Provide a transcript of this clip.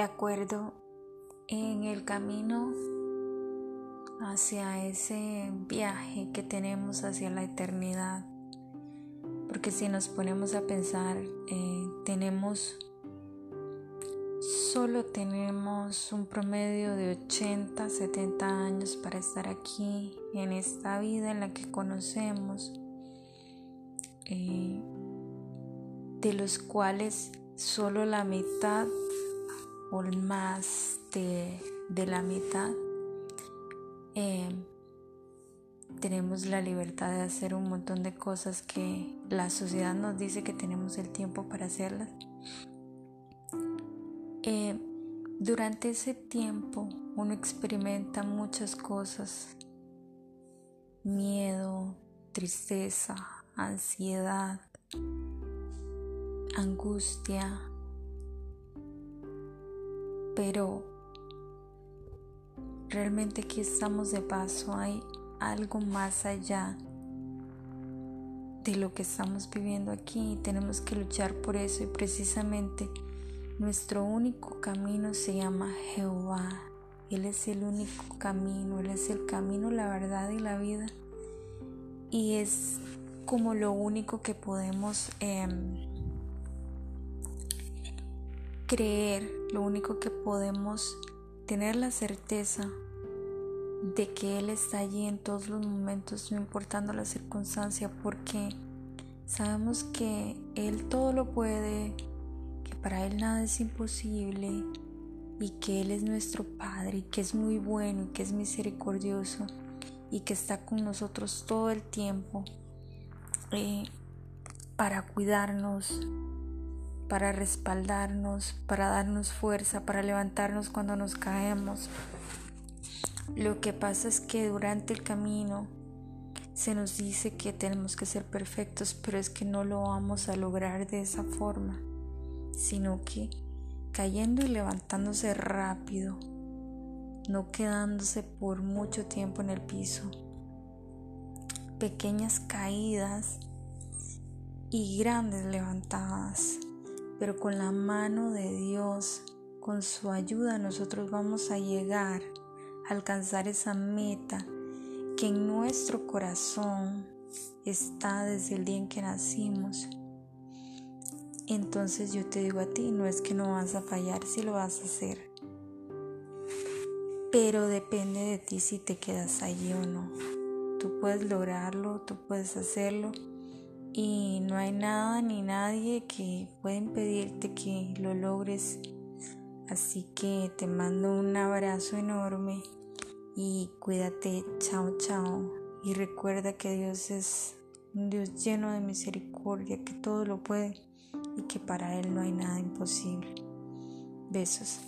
de acuerdo en el camino hacia ese viaje que tenemos hacia la eternidad. Porque si nos ponemos a pensar, eh, tenemos, solo tenemos un promedio de 80, 70 años para estar aquí en esta vida en la que conocemos, eh, de los cuales solo la mitad o más de, de la mitad eh, tenemos la libertad de hacer un montón de cosas que la sociedad nos dice que tenemos el tiempo para hacerlas. Eh, durante ese tiempo uno experimenta muchas cosas, miedo, tristeza, ansiedad, angustia, pero realmente aquí estamos de paso, hay algo más allá de lo que estamos viviendo aquí y tenemos que luchar por eso y precisamente nuestro único camino se llama Jehová. Él es el único camino, Él es el camino, la verdad y la vida. Y es como lo único que podemos em, creer, lo único que podemos tener la certeza de que Él está allí en todos los momentos, no importando la circunstancia, porque sabemos que Él todo lo puede, que para Él nada es imposible y que Él es nuestro Padre y que es muy bueno y que es misericordioso y que está con nosotros todo el tiempo eh, para cuidarnos, para respaldarnos, para darnos fuerza, para levantarnos cuando nos caemos. Lo que pasa es que durante el camino se nos dice que tenemos que ser perfectos, pero es que no lo vamos a lograr de esa forma, sino que cayendo y levantándose rápido, no quedándose por mucho tiempo en el piso. Pequeñas caídas y grandes levantadas pero con la mano de Dios, con su ayuda, nosotros vamos a llegar a alcanzar esa meta que en nuestro corazón está desde el día en que nacimos. Entonces yo te digo a ti, no es que no vas a fallar, si lo vas a hacer. Pero depende de ti si te quedas allí o no. Tú puedes lograrlo, tú puedes hacerlo y no hay nada ni nadie que pueda impedirte que lo logres. Así que te mando un abrazo enorme y cuídate, chao, chao. Y recuerda que Dios es un Dios lleno de misericordia, que todo lo puede y que para Él no hay nada imposible. Besos.